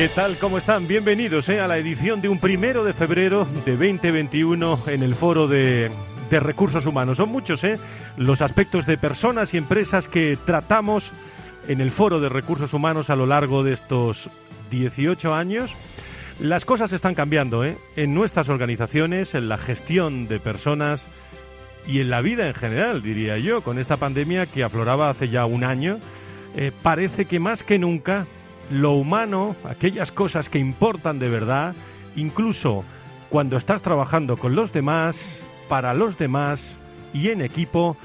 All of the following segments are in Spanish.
¿Qué tal? ¿Cómo están? Bienvenidos eh, a la edición de un primero de febrero de 2021 en el foro de, recursos humanos. Son muchos eh, los aspectos de personas y empresas que tratamos en el foro de recursos humanos a lo largo de estos 18 años. Las cosas están cambiando ¿eh? en nuestras organizaciones, en la gestión de personas y en la vida en general, diría yo, con esta pandemia que afloraba hace ya un año. Eh, parece que más que nunca lo humano, aquellas cosas que importan de verdad, incluso cuando estás trabajando con los demás, para los demás y en equipo,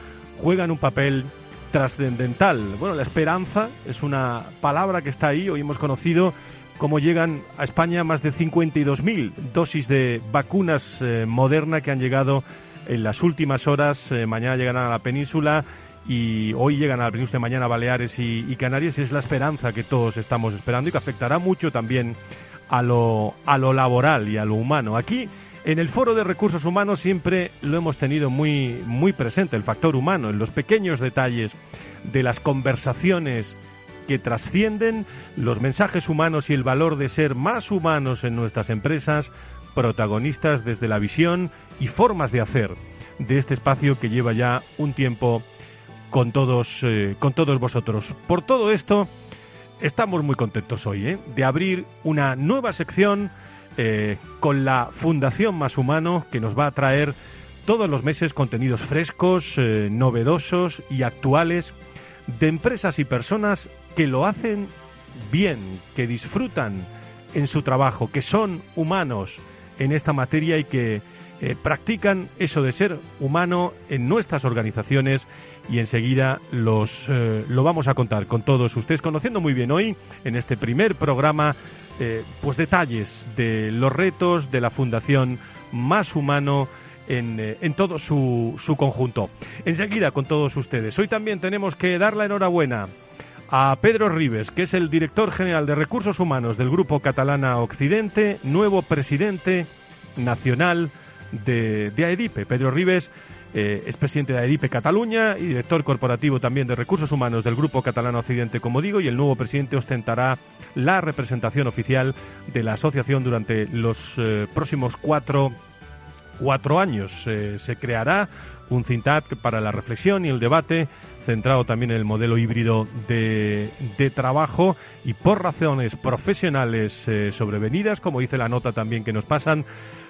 juegan un papel trascendental. Bueno, la esperanza es una palabra que está ahí. Hoy hemos conocido cómo llegan a España más de 52.000 dosis de vacunas eh, moderna que han llegado en las últimas horas. Eh, mañana llegarán a la península y hoy llegan al de mañana Baleares y, Canarias y es la esperanza que todos estamos esperando y que afectará mucho también a lo, a lo laboral y a lo humano. Aquí en el Foro de Recursos Humanos siempre lo hemos tenido muy, muy presente, el factor humano, en los pequeños detalles de las conversaciones que trascienden los mensajes humanos y el valor de ser más humanos en nuestras empresas, protagonistas desde la visión y formas de hacer de este espacio que lleva ya un tiempo con todos, eh, con todos vosotros. Por todo esto, estamos muy contentos hoy ¿eh? de abrir una nueva sección eh, con la Fundación Más Humano que nos va a traer todos los meses contenidos frescos, novedosos y actuales de empresas y personas que lo hacen bien, que disfrutan en su trabajo, que son humanos en esta materia y que practican eso de ser humano en nuestras organizaciones y enseguida los, eh, lo vamos a contar con todos ustedes, conociendo muy bien hoy en este primer programa eh, pues detalles de los retos de la Fundación Más Humano en, eh, en todo su, su conjunto. Enseguida con todos ustedes. Hoy también tenemos que dar la enhorabuena a Pedro Ribes, que es el director general de Recursos Humanos del Grupo Catalana Occidente, nuevo presidente nacional de, de AEDIPE. Pedro Ribes eh, es presidente de AEDIPE Cataluña y director corporativo también de Recursos Humanos del Grupo Catalano Occidente, como digo, y el nuevo presidente ostentará la representación oficial de la asociación durante los eh, próximos cuatro, cuatro años. Eh, se creará un CINTAC para la reflexión y el debate centrado también en el modelo híbrido de, de trabajo y por razones profesionales sobrevenidas, como dice la nota también que nos pasan,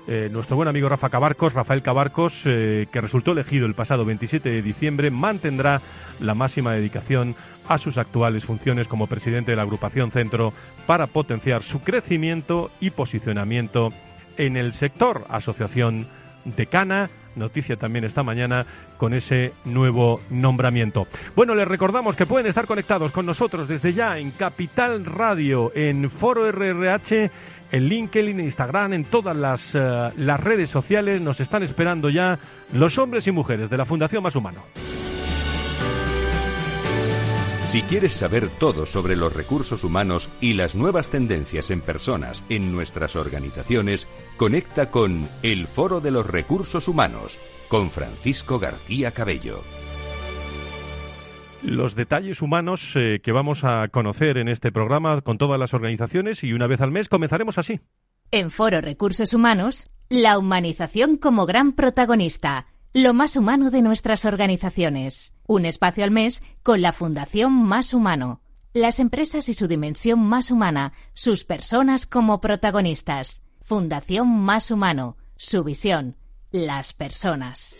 eh, nuestro buen amigo Rafa Cabarcos, Rafael Cabarcos, eh, que resultó elegido el pasado 27 de diciembre, mantendrá la máxima dedicación a sus actuales funciones como presidente de la agrupación Centro para potenciar su crecimiento y posicionamiento en el sector. Asociación Decana, noticia también esta mañana con ese nuevo nombramiento. Bueno, les recordamos que pueden estar conectados con nosotros desde ya en Capital Radio, en Foro RRH en LinkedIn, en Instagram, en todas las, eh, las redes sociales. Nos están esperando ya los hombres y mujeres de la Fundación Más Humano. Si quieres saber todo sobre los recursos humanos y las nuevas tendencias en personas en nuestras organizaciones, conecta con El Foro de los Recursos Humanos con Francisco García Cabello los detalles humanos eh, que vamos a conocer en este programa con todas las organizaciones y una vez al mes comenzaremos así. En Foro Recursos Humanos, la humanización como gran protagonista, lo más humano de nuestras organizaciones. Un espacio al mes con la Fundación Más Humano. Las empresas y su dimensión más humana, sus personas como protagonistas. Fundación Más Humano. Su visión. Las personas.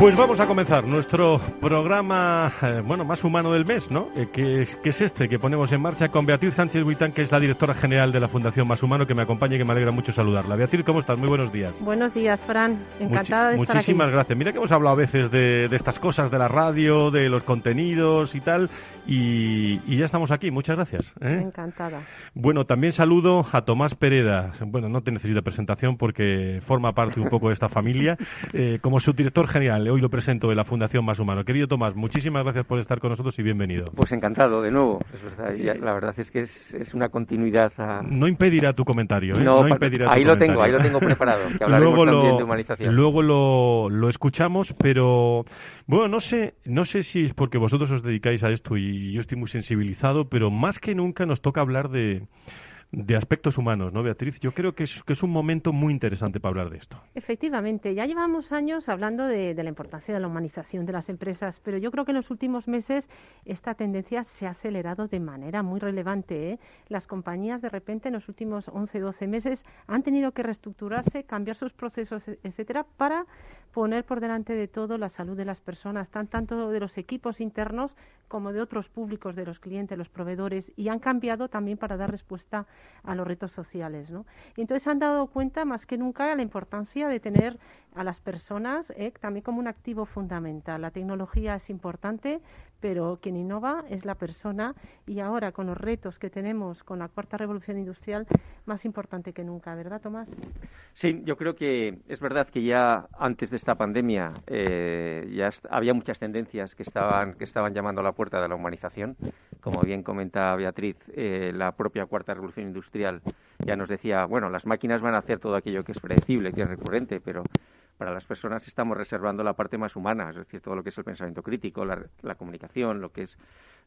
Pues vamos a comenzar nuestro programa, eh, bueno, más humano del mes, ¿no? Eh, que, es, que, es, este que ponemos en marcha con Beatriz Sánchez Buitán, que es la directora general de la Fundación Más Humano, que me acompaña y que me alegra mucho saludarla. Beatriz, ¿cómo estás? Muy buenos días. Buenos días, Fran. Encantada de estar Muchísimas gracias. Mira que hemos hablado a veces de, de, estas cosas de la radio, de los contenidos y tal, y, y ya estamos aquí. Muchas gracias. ¿eh? Encantada. Bueno, también saludo a Tomás Pereda. Bueno, no te necesito presentación porque forma parte un poco de esta familia, eh, como subdirector general hoy lo presento de la Fundación Más Humano. Querido Tomás, muchísimas gracias por estar con nosotros y bienvenido. Pues encantado, de nuevo. Es verdad, ya, la verdad es que es, es una continuidad a... No impedirá tu comentario, ¿eh? No, no impedirá ahí tu lo comentario. tengo, ahí lo tengo preparado, que hablaremos luego también lo, de humanización. Luego lo, lo escuchamos, pero bueno, no sé, no sé si es porque vosotros os dedicáis a esto y yo estoy muy sensibilizado, pero más que nunca nos toca hablar de de aspectos humanos, ¿no, Beatriz? Yo creo que es, un momento muy interesante para hablar de esto. Efectivamente, ya llevamos años hablando de, de, la importancia de la humanización de las empresas, pero yo creo que en los últimos meses esta tendencia se ha acelerado de manera muy relevante. ¿eh? Las compañías, de repente, en los últimos 11, 12 meses han tenido que reestructurarse, cambiar sus procesos, etcétera, para poner por delante de todo la salud de las personas, tan, tanto de los equipos internos como de otros públicos, de los clientes, los proveedores, y han cambiado también para dar respuesta a los retos sociales. ¿no? Entonces han dado cuenta más que nunca de la importancia de tener a las personas ¿eh? también como un activo fundamental. La tecnología es importante, pero quien innova es la persona y ahora con los retos que tenemos con la cuarta revolución industrial, más importante que nunca, ¿verdad, Tomás? Sí, yo creo que es verdad que ya antes de esta pandemia eh, ya había muchas tendencias que estaban, que estaban llamando a la puerta de la humanización. Como bien comenta Beatriz, eh, la propia cuarta revolución industrial ya nos decía, bueno, las máquinas van a hacer todo aquello que es predecible, que es recurrente, pero para las personas estamos reservando la parte más humana, es decir, todo lo que es el pensamiento crítico, la, la comunicación, lo que es,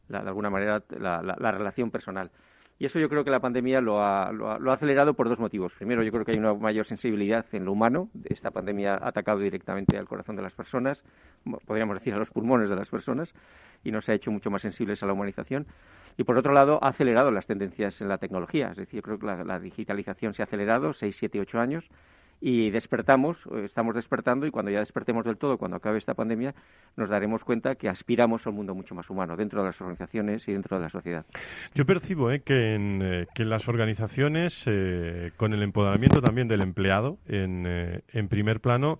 la, de alguna manera, la, la, relación personal. Y eso yo creo que la pandemia lo ha, lo, ha, lo ha, acelerado por dos motivos. Primero, yo creo que hay una mayor sensibilidad en lo humano. Esta pandemia ha atacado directamente al corazón de las personas, podríamos decir a los pulmones de las personas, y nos ha hecho mucho más sensibles a la humanización. Y por otro lado, ha acelerado las tendencias en la tecnología. Es decir, yo creo que la, la digitalización se ha acelerado seis, siete, ocho años y despertamos, estamos despertando y cuando ya despertemos del todo, cuando acabe esta pandemia, nos daremos cuenta que aspiramos a un mundo mucho más humano dentro de las organizaciones y dentro de la sociedad. Yo percibo eh, que, en, eh, que las organizaciones, eh, con el empoderamiento también del empleado en, eh, en primer plano,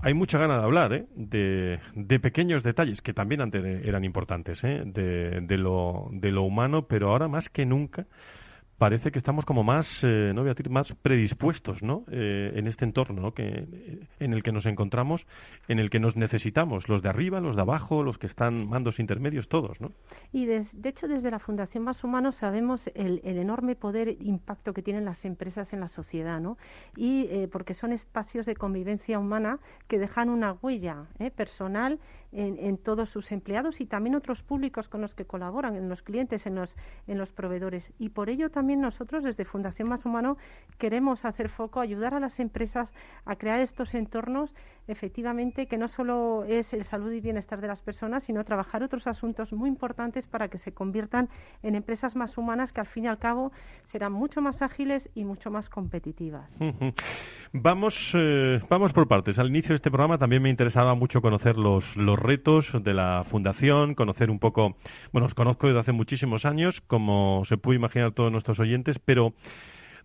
hay mucha gana de hablar ¿eh? de, de, pequeños detalles que también antes eran importantes, ¿eh? de, de, lo, de lo humano, pero ahora más que nunca parece que estamos como más, eh, no voy a decir, más predispuestos, ¿no? Eh, en este entorno, ¿no? Que, en el que nos encontramos, en el que nos necesitamos, los de arriba, los de abajo, los que están mandos intermedios, todos, ¿no? Y de, hecho, desde la Fundación Más Humanos sabemos el, el, enorme poder impacto que tienen las empresas en la sociedad, ¿no? Y eh, porque son espacios de convivencia humana que dejan una huella ¿eh? personal en, todos sus empleados y también otros públicos con los que colaboran, en los clientes, en los, en los proveedores. Y por ello también nosotros desde Fundación Más Humano queremos hacer foco, ayudar a las empresas a crear estos entornos efectivamente que no solo es el salud y bienestar de las personas, sino trabajar otros asuntos muy importantes para que se conviertan en empresas más humanas que al fin y al cabo serán mucho más ágiles y mucho más competitivas. Vamos, eh, vamos por partes. Al inicio de este programa también me interesaba mucho conocer los, los retos de la Fundación, conocer un poco, bueno, os conozco desde hace muchísimos años, como se puede imaginar todos nuestros oyentes, pero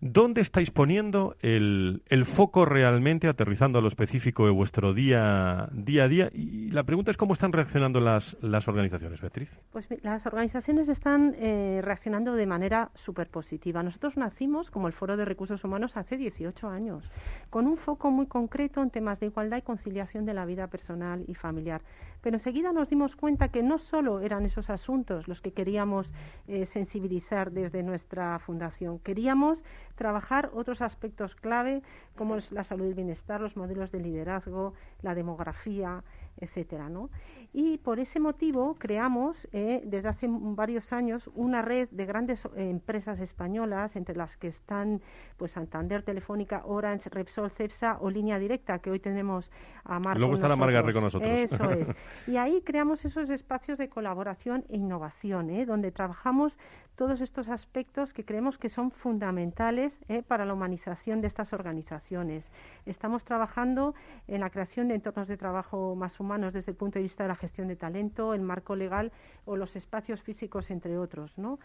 ¿Dónde estáis poniendo el, el, foco realmente, aterrizando a lo específico de vuestro día, día a día? Y la pregunta es cómo están reaccionando las, las organizaciones, Beatriz. Pues las organizaciones están eh, reaccionando de manera súper positiva. Nosotros nacimos como el Foro de Recursos Humanos hace 18 años, con un foco muy concreto en temas de igualdad y conciliación de la vida personal y familiar. Pero enseguida nos dimos cuenta que no solo eran esos asuntos los que queríamos eh, sensibilizar desde nuestra fundación, queríamos trabajar otros aspectos clave como es la salud y el bienestar, los modelos de liderazgo, la demografía, etcétera, ¿no? Y por ese motivo creamos eh, desde hace varios años una red de grandes eh, empresas españolas, entre las que están pues Santander, Telefónica, Orange, Repsol, Cepsa o Línea Directa, que hoy tenemos a Marco. Luego está la Margarre con nosotros. Eso es. Y ahí creamos esos espacios de colaboración e innovación, ¿eh? donde trabajamos todos estos aspectos que creemos que son fundamentales ¿eh? para la humanización de estas organizaciones. Estamos trabajando en la creación de entornos de trabajo más humanos desde el punto de vista de la gestión de talento, el marco legal o los espacios físicos, entre otros. ¿no?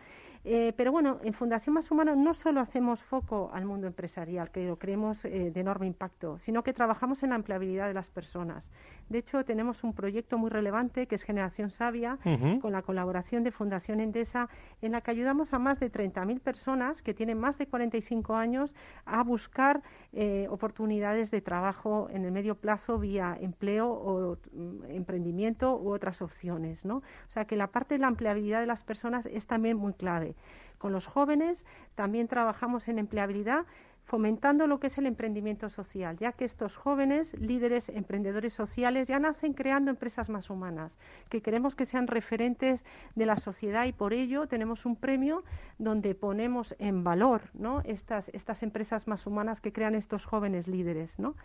Eh, pero bueno, en Fundación Más Humano no solo hacemos foco al mundo empresarial, que lo creemos eh, de enorme impacto, sino que trabajamos en la empleabilidad de las personas. De hecho, tenemos un proyecto muy relevante que es Generación Sabia, con la colaboración de Fundación Endesa, en la que ayudamos a más de 30.000 personas que tienen más de 45 años a buscar eh, oportunidades de trabajo en el medio plazo vía empleo o mm, emprendimiento u otras opciones. ¿no? O sea que la parte de la empleabilidad de las personas es también muy clave. Con los jóvenes también trabajamos en empleabilidad fomentando lo que es el emprendimiento social, ya que estos jóvenes, líderes, emprendedores sociales, ya nacen creando empresas más humanas, que queremos que sean referentes de la sociedad y por ello tenemos un premio donde ponemos en valor ¿no? estas, estas empresas más humanas que crean estos jóvenes líderes. ¿no?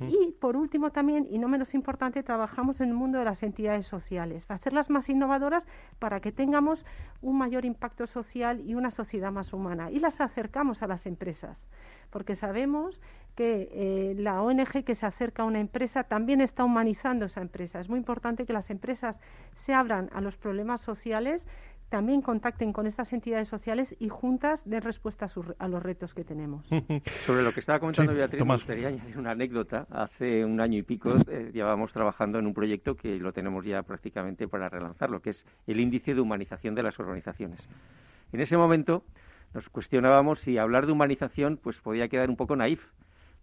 Y por último también, y no menos importante, trabajamos en el mundo de las entidades sociales, para hacerlas más innovadoras para que tengamos un mayor impacto social y una sociedad más humana. Y las acercamos a las empresas porque sabemos que eh, la ONG que se acerca a una empresa también está humanizando esa empresa. Es muy importante que las empresas se abran a los problemas sociales, también contacten con estas entidades sociales y juntas den respuesta a, los retos que tenemos. Sobre lo que estaba comentando Beatriz, me gustaría añadir una anécdota. Hace un año y pico eh, llevábamos trabajando en un proyecto que lo tenemos ya prácticamente para relanzarlo, que es el índice de humanización de las organizaciones. En ese momento nos cuestionábamos si hablar de humanización pues podía quedar un poco naif.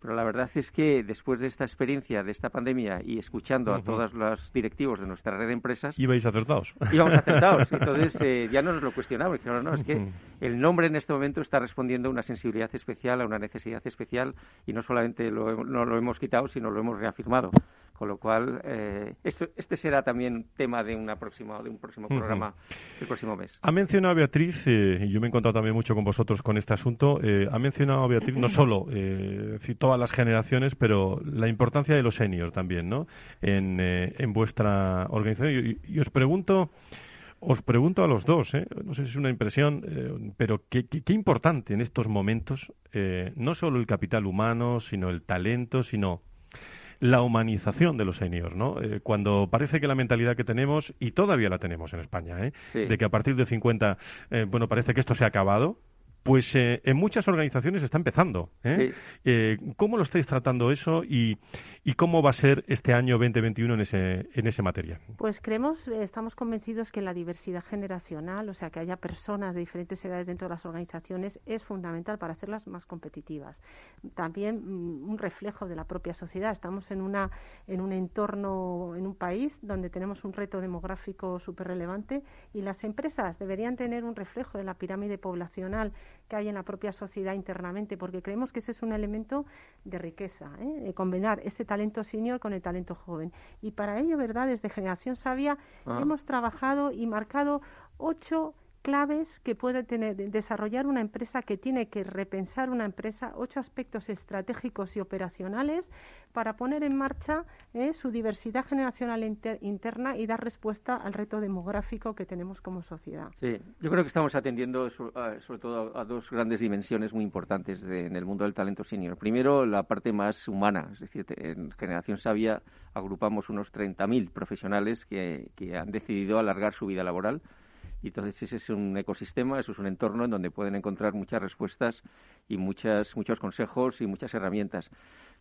Pero la verdad es que después de esta experiencia, de esta pandemia y escuchando a todos los directivos de nuestra red de empresas... Ibais acertados. Íbamos acertados. Entonces eh, ya no nos lo cuestionamos. Dijeron, no, es que el nombre en este momento está respondiendo a una sensibilidad especial, a una necesidad especial y no solamente lo, no lo hemos quitado, sino lo hemos reafirmado. Con lo cual, eh, este será también tema de, una próxima, de un próximo programa el próximo mes. Ha mencionado Beatriz, eh, y yo me he encontrado también mucho con vosotros con este asunto, eh, ha mencionado Beatriz no solo eh, todas las generaciones, pero la importancia de los seniors también, ¿no? En, en vuestra organización. Y, os pregunto... Os pregunto a los dos, no sé si es una impresión, pero qué, qué, importante en estos momentos, no solo el capital humano, sino el talento, sino la humanización de los seniors, ¿no? Eh, cuando parece que la mentalidad que tenemos, y todavía la tenemos en España, ¿eh? de que a partir de 50, eh, bueno, parece que esto se ha acabado, pues eh, en muchas organizaciones está empezando. ¿eh? Eh, ¿Cómo lo estáis tratando eso y, cómo va a ser este año 2021 en ese, en ese materia? Pues creemos, estamos convencidos que la diversidad generacional, o sea, que haya personas de diferentes edades dentro de las organizaciones, es fundamental para hacerlas más competitivas. También mm, un reflejo de la propia sociedad. Estamos en, una, en un entorno, en un país donde tenemos un reto demográfico súper relevante y las empresas deberían tener un reflejo de la pirámide poblacional que hay en la propia sociedad internamente, porque creemos que ese es un elemento de riqueza, ¿eh? de combinar este talento senior con el talento joven. Y para ello, ¿verdad? Desde Generación Sabia ah. hemos trabajado y marcado ocho claves que puede tener desarrollar una empresa que tiene que repensar una empresa, ocho aspectos estratégicos y operacionales para poner en marcha eh, su diversidad generacional interna y dar respuesta al reto demográfico que tenemos como sociedad. Sí, yo creo que estamos atendiendo sobre todo a, dos grandes dimensiones muy importantes en el mundo del talento senior. Primero, la parte más humana, es decir, en Generación Sabia agrupamos unos 30.000 profesionales que han decidido alargar su vida laboral y entonces ese es un ecosistema, eso es un entorno en donde pueden encontrar muchas respuestas y muchas, muchos consejos y muchas herramientas.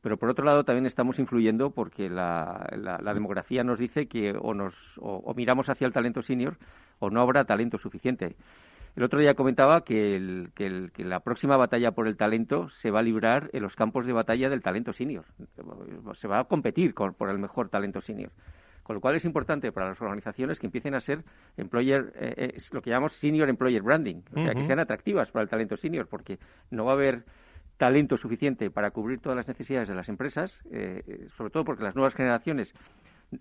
Pero por otro lado también estamos influyendo porque la, demografía nos dice que o, nos, o, miramos hacia el talento senior o no habrá talento suficiente. El otro día comentaba que, que, que, la próxima batalla por el talento se va a librar en los campos de batalla del talento senior. Se va a competir por el mejor talento senior. Con lo cual es importante para las organizaciones que empiecen a ser employer, eh, lo que llamamos senior employer branding, o sea, que sean atractivas para el talento senior, porque no va a haber talento suficiente para cubrir todas las necesidades de las empresas, eh, sobre todo porque las nuevas generaciones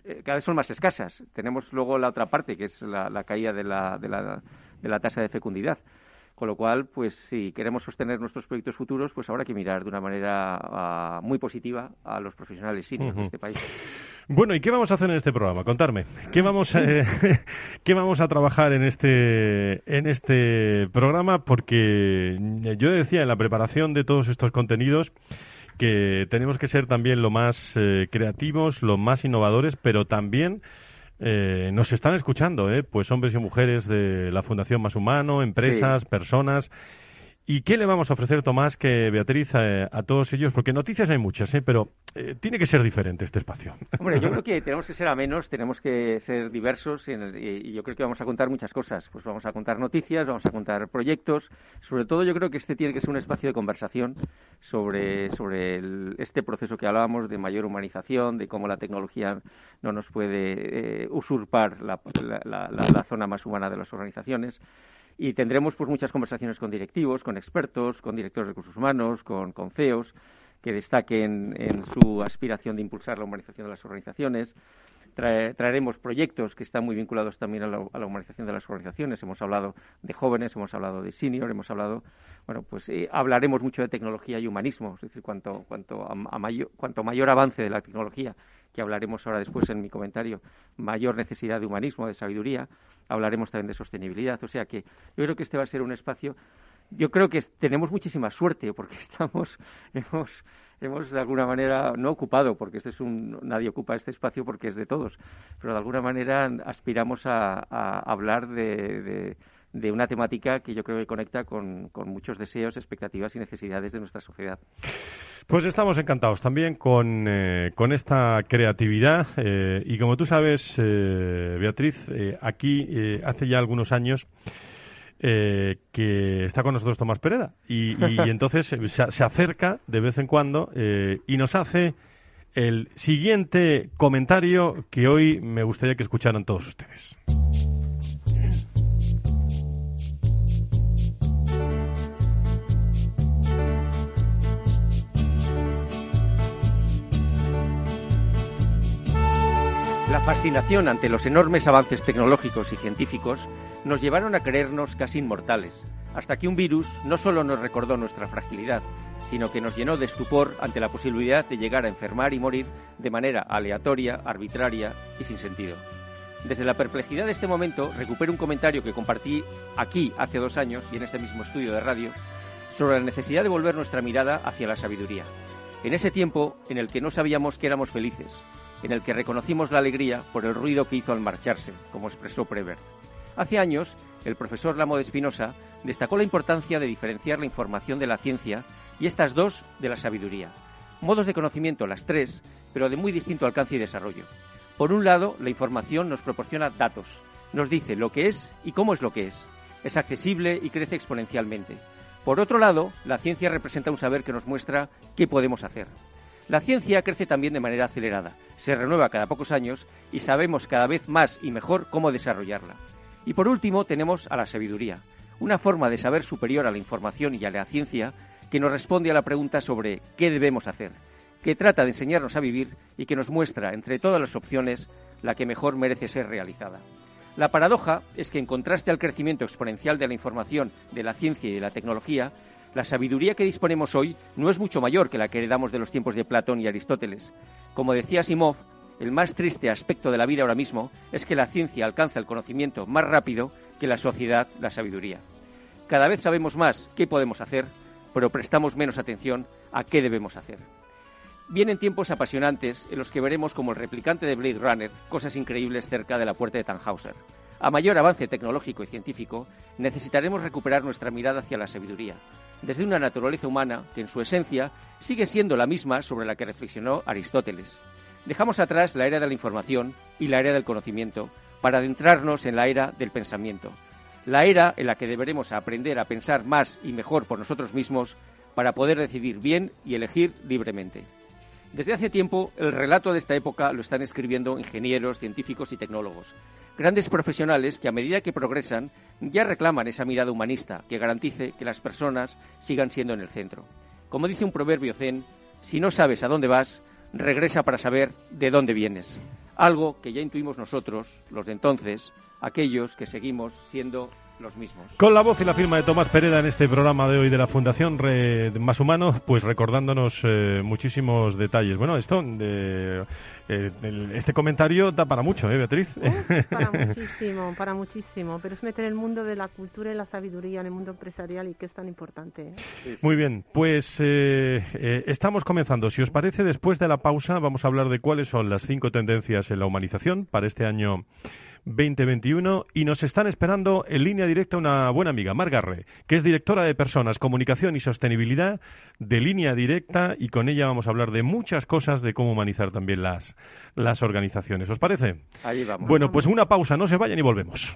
eh, cada vez son más escasas. Tenemos luego la otra parte, que es la, caída de la, de, la, de la tasa de fecundidad. Con lo cual, pues si queremos sostener nuestros proyectos futuros, pues habrá que mirar de una manera ah, muy positiva a los profesionales seniors de este país. Bueno, ¿y qué vamos a hacer en este programa? Contarme. ¿Qué vamos a, ¿qué vamos a trabajar en este, en este programa? Porque yo decía en la preparación de todos estos contenidos que tenemos que ser también lo más eh, creativos, lo más innovadores, pero también eh, nos están escuchando, ¿eh? pues hombres y mujeres de la Fundación Más Humano, empresas, personas ¿Y qué le vamos a ofrecer, Tomás, que Beatriz, eh, a, todos ellos? Porque noticias hay muchas, ¿eh? pero eh, tiene que ser diferente este espacio. Hombre, yo creo que tenemos que ser a menos, tenemos que ser diversos y, yo creo que vamos a contar muchas cosas. Pues vamos a contar noticias, vamos a contar proyectos. Sobre todo yo creo que este tiene que ser un espacio de conversación sobre, sobre este proceso que hablábamos de mayor humanización, de cómo la tecnología no nos puede usurpar la, la zona más humana de las organizaciones y tendremos pues muchas conversaciones con directivos, con expertos, con directores de recursos humanos, con, CEOs que destaquen en su aspiración de impulsar la humanización de las organizaciones. traeremos proyectos que están muy vinculados también a la, humanización de las organizaciones. Hemos hablado de jóvenes, hemos hablado de senior, hemos hablado, bueno, pues eh, hablaremos mucho de tecnología y humanismo, es decir, cuanto, cuanto, a mayor, cuanto mayor avance de la tecnología, que hablaremos ahora después en mi comentario, mayor necesidad de humanismo, de sabiduría, hablaremos también de sostenibilidad. O sea que yo creo que este va a ser un espacio. Yo creo que tenemos muchísima suerte porque estamos, hemos, hemos de alguna manera no ocupado, porque este es un, nadie ocupa este espacio porque es de todos, pero de alguna manera aspiramos a, hablar de, una temática que yo creo que conecta con, con muchos deseos, expectativas y necesidades de nuestra sociedad. Pues estamos encantados también con, eh, con esta creatividad eh, y como tú sabes, eh, Beatriz, aquí hace ya algunos años que está con nosotros Tomás Pereda y, entonces se, se, acerca de vez en cuando y nos hace el siguiente comentario que hoy me gustaría que escucharan todos ustedes. La fascinación ante los enormes avances tecnológicos y científicos nos llevaron a creernos casi inmortales, hasta que un virus no solo nos recordó nuestra fragilidad, sino que nos llenó de estupor ante la posibilidad de llegar a enfermar y morir de manera aleatoria, arbitraria y sin sentido. Desde la perplejidad de este momento recupero un comentario que compartí aquí hace dos años y en este mismo estudio de radio sobre la necesidad de volver nuestra mirada hacia la sabiduría. En ese tiempo en el que no sabíamos que éramos felices, en el que reconocimos la alegría por el ruido que hizo al marcharse, como expresó Prevert. Hace años, el profesor Lamo de Espinosa destacó la importancia de diferenciar la información de la ciencia y estas dos de la sabiduría. Modos de conocimiento las tres, pero de muy distinto alcance y desarrollo. Por un lado, la información nos proporciona datos, nos dice lo que es y cómo es lo que es. Es accesible y crece exponencialmente. Por otro lado, la ciencia representa un saber que nos muestra qué podemos hacer. La ciencia crece también de manera acelerada, se renueva cada pocos años y sabemos cada vez más y mejor cómo desarrollarla. Y por último tenemos a la sabiduría, una forma de saber superior a la información y a la ciencia que nos responde a la pregunta sobre qué debemos hacer, que trata de enseñarnos a vivir y que nos muestra entre todas las opciones la que mejor merece ser realizada. La paradoja es que en contraste al crecimiento exponencial de la información, de la ciencia y de la tecnología, la sabiduría que disponemos hoy no es mucho mayor que la que heredamos de los tiempos de Platón y Aristóteles. Como decía Simov, el más triste aspecto de la vida ahora mismo es que la ciencia alcanza el conocimiento más rápido que la sociedad la sabiduría. Cada vez sabemos más qué podemos hacer, pero prestamos menos atención a qué debemos hacer. Vienen tiempos apasionantes en los que veremos como el replicante de Blade Runner cosas increíbles cerca de la puerta de Tannhauser. A mayor avance tecnológico y científico, necesitaremos recuperar nuestra mirada hacia la sabiduría, desde una naturaleza humana que en su esencia sigue siendo la misma sobre la que reflexionó Aristóteles. Dejamos atrás la era de la información y la era del conocimiento para adentrarnos en la era del pensamiento, la era en la que deberemos aprender a pensar más y mejor por nosotros mismos para poder decidir bien y elegir libremente. Desde hace tiempo, el relato de esta época lo están escribiendo ingenieros, científicos y tecnólogos. Grandes profesionales que a medida que progresan ya reclaman esa mirada humanista que garantice que las personas sigan siendo en el centro. Como dice un proverbio zen, si no sabes a dónde vas, regresa para saber de dónde vienes. Algo que ya intuimos nosotros, los de entonces, aquellos que seguimos siendo los mismos. Con la voz y la firma de Tomás Pereda en este programa de hoy de la Fundación Más Humano, pues recordándonos eh, muchísimos detalles. Bueno, esto, de, eh, este comentario da para mucho, ¿eh, Beatriz? para muchísimo, para muchísimo. Pero es meter el mundo de la cultura y la sabiduría en el mundo empresarial y que es tan importante. ¿eh? Muy bien, pues estamos comenzando. Si os parece, después de la pausa vamos a hablar de cuáles son las cinco tendencias en la humanización para este año 2021 y nos están esperando en línea directa una buena amiga, Margarre, que es directora de Personas, Comunicación y Sostenibilidad de línea directa y con ella vamos a hablar de muchas cosas de cómo humanizar también las, las organizaciones. ¿Os parece? Ahí vamos. Bueno, pues una pausa, no se vayan y volvemos.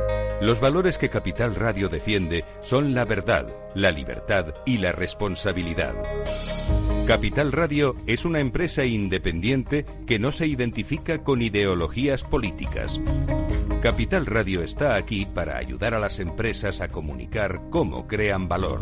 Los valores que Capital Radio defiende son la verdad, la libertad y la responsabilidad. Capital Radio es una empresa independiente que no se identifica con ideologías políticas. Capital Radio está aquí para ayudar a las empresas a comunicar cómo crean valor.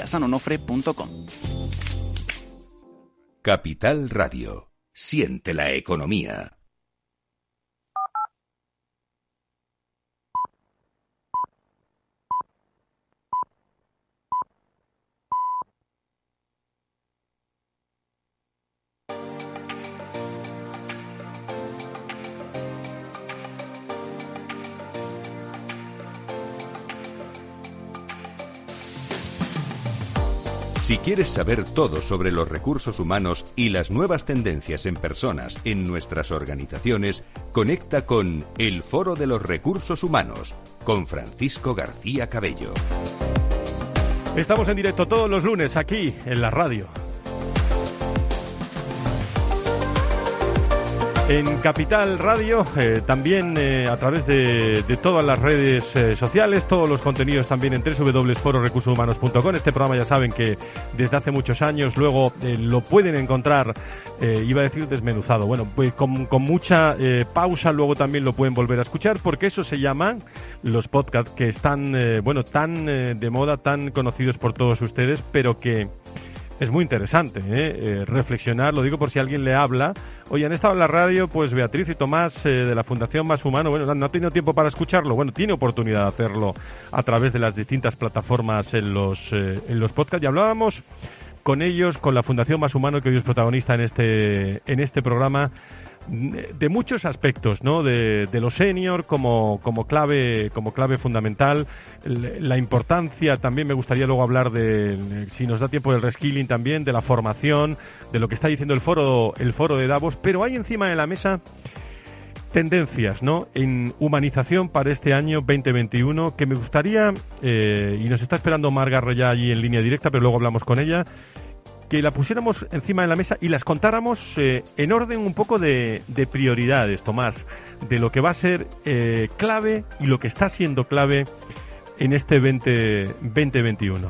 www.pasteleriasanonofre.com. Capital Radio. Siente la economía. Si quieres saber todo sobre los recursos humanos y las nuevas tendencias en personas en nuestras organizaciones, conecta con El Foro de los Recursos Humanos con Francisco García Cabello. Estamos en directo todos los lunes aquí en la radio. En Capital Radio, eh, también eh, a través de, todas las redes eh, sociales, todos los contenidos también en www.fororecursoshumanos.com. Este programa ya saben que desde hace muchos años luego lo pueden encontrar, iba a decir desmenuzado, bueno, pues con, con mucha pausa luego también lo pueden volver a escuchar porque eso se llama los podcasts que están, bueno, tan de moda, tan conocidos por todos ustedes, pero que es muy interesante ¿eh? ¿eh? reflexionar, lo digo por si alguien le habla. Oye, han estado en la radio, pues Beatriz y Tomás eh, de la Fundación Más Humano, bueno, no ha tenido tiempo para escucharlo, bueno, tiene oportunidad de hacerlo a través de las distintas plataformas en los, eh, en los podcasts y hablábamos con ellos, con la Fundación Más Humano, que hoy es protagonista en este, en este programa, de muchos aspectos, ¿no? De, de lo senior como, como, clave, como clave fundamental, la importancia, también me gustaría luego hablar de, si nos da tiempo, del reskilling también, de la formación, de lo que está diciendo el foro, el foro de Davos, pero hay encima de la mesa tendencias, ¿no? En humanización para este año 2021 que me gustaría, eh, y nos está esperando Marga allí en línea directa, pero luego hablamos con ella, que la pusiéramos encima de la mesa y las contáramos eh, en orden un poco de, prioridades, Tomás, de lo que va a ser eh, clave y lo que está siendo clave en este 20, 2021.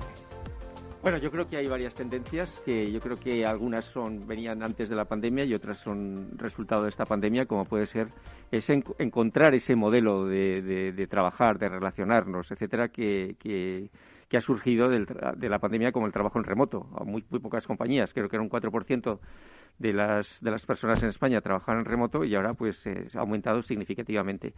Bueno, yo creo que hay varias tendencias que yo creo que algunas son venían antes de la pandemia y otras son resultado de esta pandemia, como puede ser es encontrar ese modelo de, trabajar, de relacionarnos, etcétera, que que ha surgido de la pandemia como el trabajo en remoto. Muy, muy pocas compañías, creo que era un 4% de las, de las personas en España trabajaban en remoto y ahora pues eh, ha aumentado significativamente.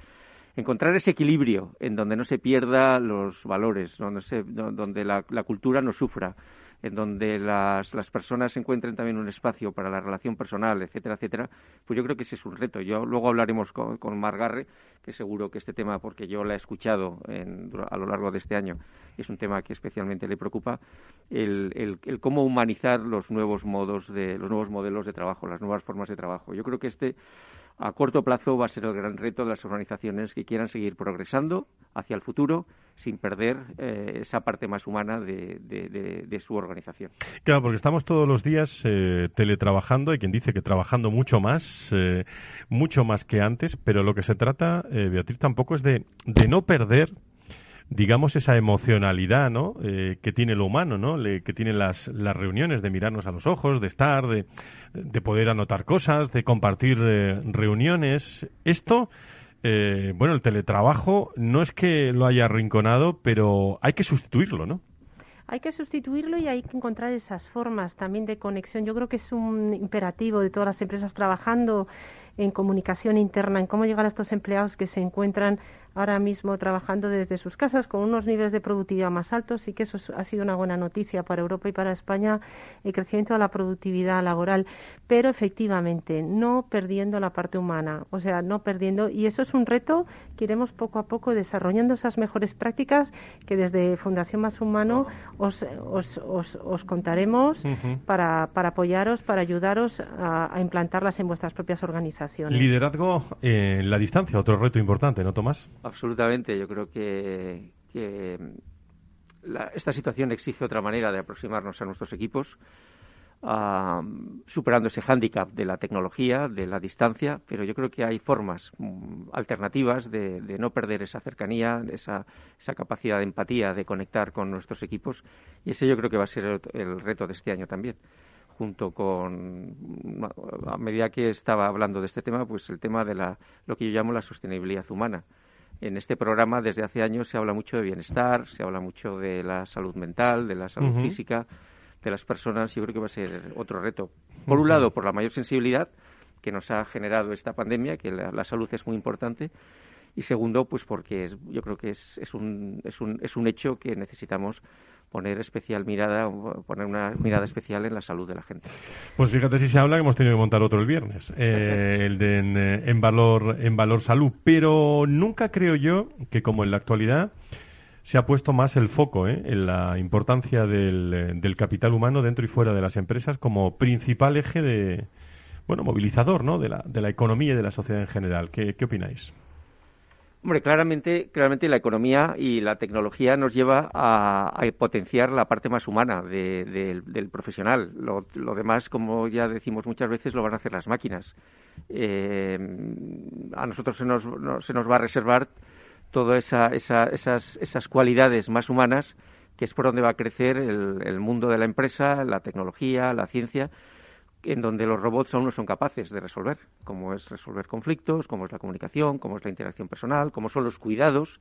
Encontrar ese equilibrio en donde no se pierda los valores, donde, donde la, cultura no sufra, en donde las, las personas encuentren también un espacio para la relación personal, etcétera, etcétera, pues yo creo que ese es un reto. Yo luego hablaremos con, con Margarre, que seguro que este tema, porque yo la he escuchado a lo largo de este año, es un tema que especialmente le preocupa, el, el, el, cómo humanizar los nuevos modos de, los nuevos modelos de trabajo, las nuevas formas de trabajo. Yo creo que este a corto plazo va a ser el gran reto de las organizaciones que quieran seguir progresando hacia el futuro sin perder eh, esa parte más humana de, su organización. Claro, porque estamos todos los días eh, teletrabajando, hay quien dice que trabajando mucho más, eh, mucho más que antes, pero lo que se trata, Beatriz, tampoco es de, de no perder digamos, esa emocionalidad, ¿no? Eh, que tiene lo humano, ¿no? que tienen las, las reuniones, de mirarnos a los ojos, de estar, de, de poder anotar cosas, de compartir eh, reuniones. Esto, eh, bueno, el teletrabajo no es que lo haya arrinconado, pero hay que sustituirlo, ¿no? hay que sustituirlo y hay que encontrar esas formas también de conexión. Yo creo que es un imperativo de todas las empresas trabajando en comunicación interna, en cómo llegar a estos empleados que se encuentran ahora mismo trabajando desde sus casas con unos niveles de productividad más altos y que eso ha sido una buena noticia para Europa y para España el crecimiento de la productividad laboral, pero efectivamente no perdiendo la parte humana, o sea, no perdiendo y eso es un reto que iremos poco a poco desarrollando esas mejores prácticas que desde Fundación Más Humano os, os, os, contaremos para, para apoyaros, para ayudaros a, implantarlas en vuestras propias organizaciones. Liderazgo en la distancia, otro reto importante, ¿no, Tomás? Absolutamente. Yo creo que, esta situación exige otra manera de aproximarnos a nuestros equipos, superando ese hándicap de la tecnología, de la distancia, pero yo creo que hay formas mm, alternativas de, no perder esa cercanía, esa, esa capacidad de empatía, de conectar con nuestros equipos, y ese yo creo que va a ser el, el reto de este año también junto con a medida que estaba hablando de este tema, pues el tema de la, lo que yo llamo la sostenibilidad humana en este programa desde hace años se habla mucho de bienestar, se habla mucho de la salud mental, de la salud física de las personas. Yo creo que va a ser otro reto. Por un lado, por la mayor sensibilidad que nos ha generado esta pandemia, que la, salud es muy importante. Y segundo, pues porque yo creo que es, es, un, es, un, es un hecho que necesitamos poner especial mirada, poner una mirada especial en la salud de la gente. Pues fíjate si se habla que hemos tenido que montar otro el viernes, eh, el de en, valor en valor salud, pero nunca creo yo que como en la actualidad se ha puesto más el foco ¿eh? en la importancia del, del, capital humano dentro y fuera de las empresas como principal eje de, bueno, movilizador ¿no? de, la, de la economía y de la sociedad en general. ¿Qué, qué opináis? Hombre, claramente, claramente la economía y la tecnología nos lleva a, potenciar la parte más humana del profesional. Lo, demás, como ya decimos muchas veces, lo van a hacer las máquinas. Eh, a nosotros se nos, se nos va a reservar todas esa, esas, esas cualidades más humanas, que es por donde va a crecer el mundo de la empresa, la tecnología, la ciencia en donde los robots aún no son capaces de resolver, como es resolver conflictos, como es la comunicación, como es la interacción personal, como son los cuidados,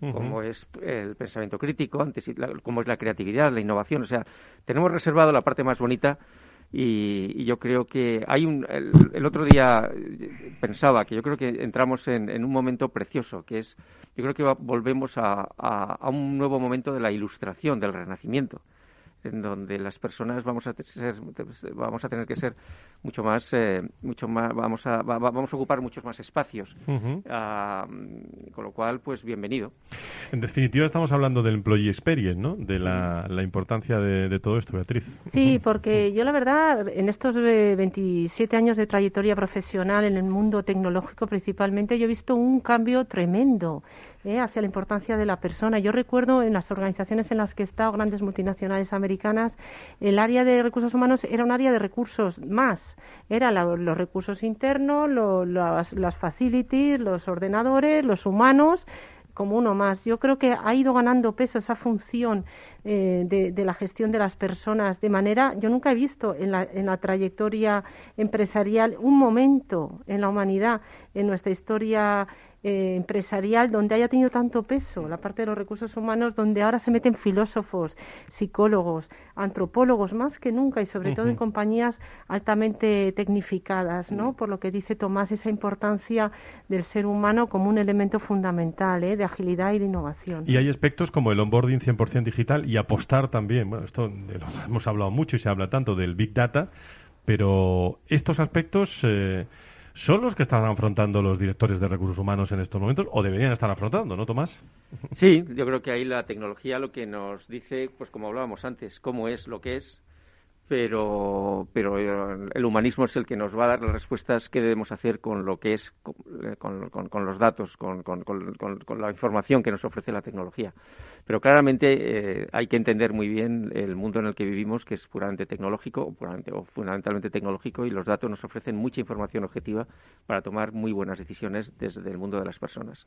como es el pensamiento crítico, antes, como es la creatividad, la innovación. O sea, tenemos reservado la parte más bonita y, yo creo que hay un. El, otro día pensaba que yo creo que entramos en, un momento precioso, que es. Yo creo que volvemos a, a un nuevo momento de la ilustración, del renacimiento en donde las personas vamos a ser, vamos a tener que ser mucho más eh, mucho más vamos a vamos a ocupar muchos más espacios. Ah, con lo cual pues bienvenido. En definitiva estamos hablando del employee experience no de la, la importancia de, todo esto Beatriz. Sí porque yo la verdad en estos 27 años de trayectoria profesional en el mundo tecnológico principalmente yo he visto un cambio tremendo ¿eh? hacia la importancia de la persona. Yo recuerdo en las organizaciones en las que he estado, grandes multinacionales americanas, el área de recursos humanos era un área de recursos más. Era los recursos internos, las facilities, los ordenadores, los humanos, como uno más. Yo creo que ha ido ganando peso esa función eh, de, la gestión de las personas de manera, yo nunca he visto en la, en la trayectoria empresarial un momento en la humanidad, en nuestra historia eh, empresarial donde haya tenido tanto peso, la parte de los recursos humanos, donde ahora se meten filósofos, psicólogos, antropólogos más que nunca y sobre todo en compañías altamente tecnificadas, ¿no? Por lo que dice Tomás, esa importancia del ser humano como un elemento fundamental ¿eh? de agilidad y de innovación. Y hay aspectos como el onboarding 100% digital y apostar también, bueno, esto hemos hablado mucho y se habla tanto del Big Data, pero estos aspectos... Eh, ¿Son los que están afrontando los directores de recursos humanos en estos momentos o deberían estar afrontando, no, Tomás? Sí, yo creo que ahí la tecnología lo que nos dice, pues como hablábamos antes, cómo es lo que es pero, pero el humanismo es el que nos va a dar las respuestas que debemos hacer con lo que es, con, con, los datos, con, la información que nos ofrece la tecnología. Pero claramente eh, hay que entender muy bien el mundo en el que vivimos, que es puramente tecnológico o, puramente, o fundamentalmente tecnológico, y los datos nos ofrecen mucha información objetiva para tomar muy buenas decisiones desde el mundo de las personas.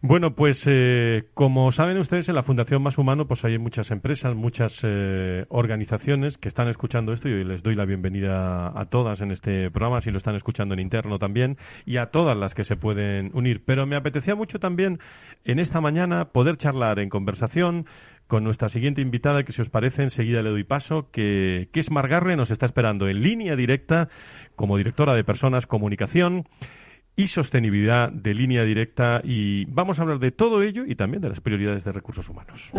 Bueno, pues eh, como saben ustedes, en la Fundación Más Humano pues hay muchas empresas, muchas eh, organizaciones que están escuchando esto y les doy la bienvenida a todas en este programa, si lo están escuchando en interno también, y a todas las que se pueden unir. Pero me apetecía mucho también en esta mañana poder charlar en conversación con nuestra siguiente invitada, que si os parece, enseguida le doy paso, que, es Margarre, nos está esperando en línea directa como directora de Personas Comunicación y sostenibilidad de línea directa y vamos a hablar de todo ello y también de las prioridades de recursos humanos.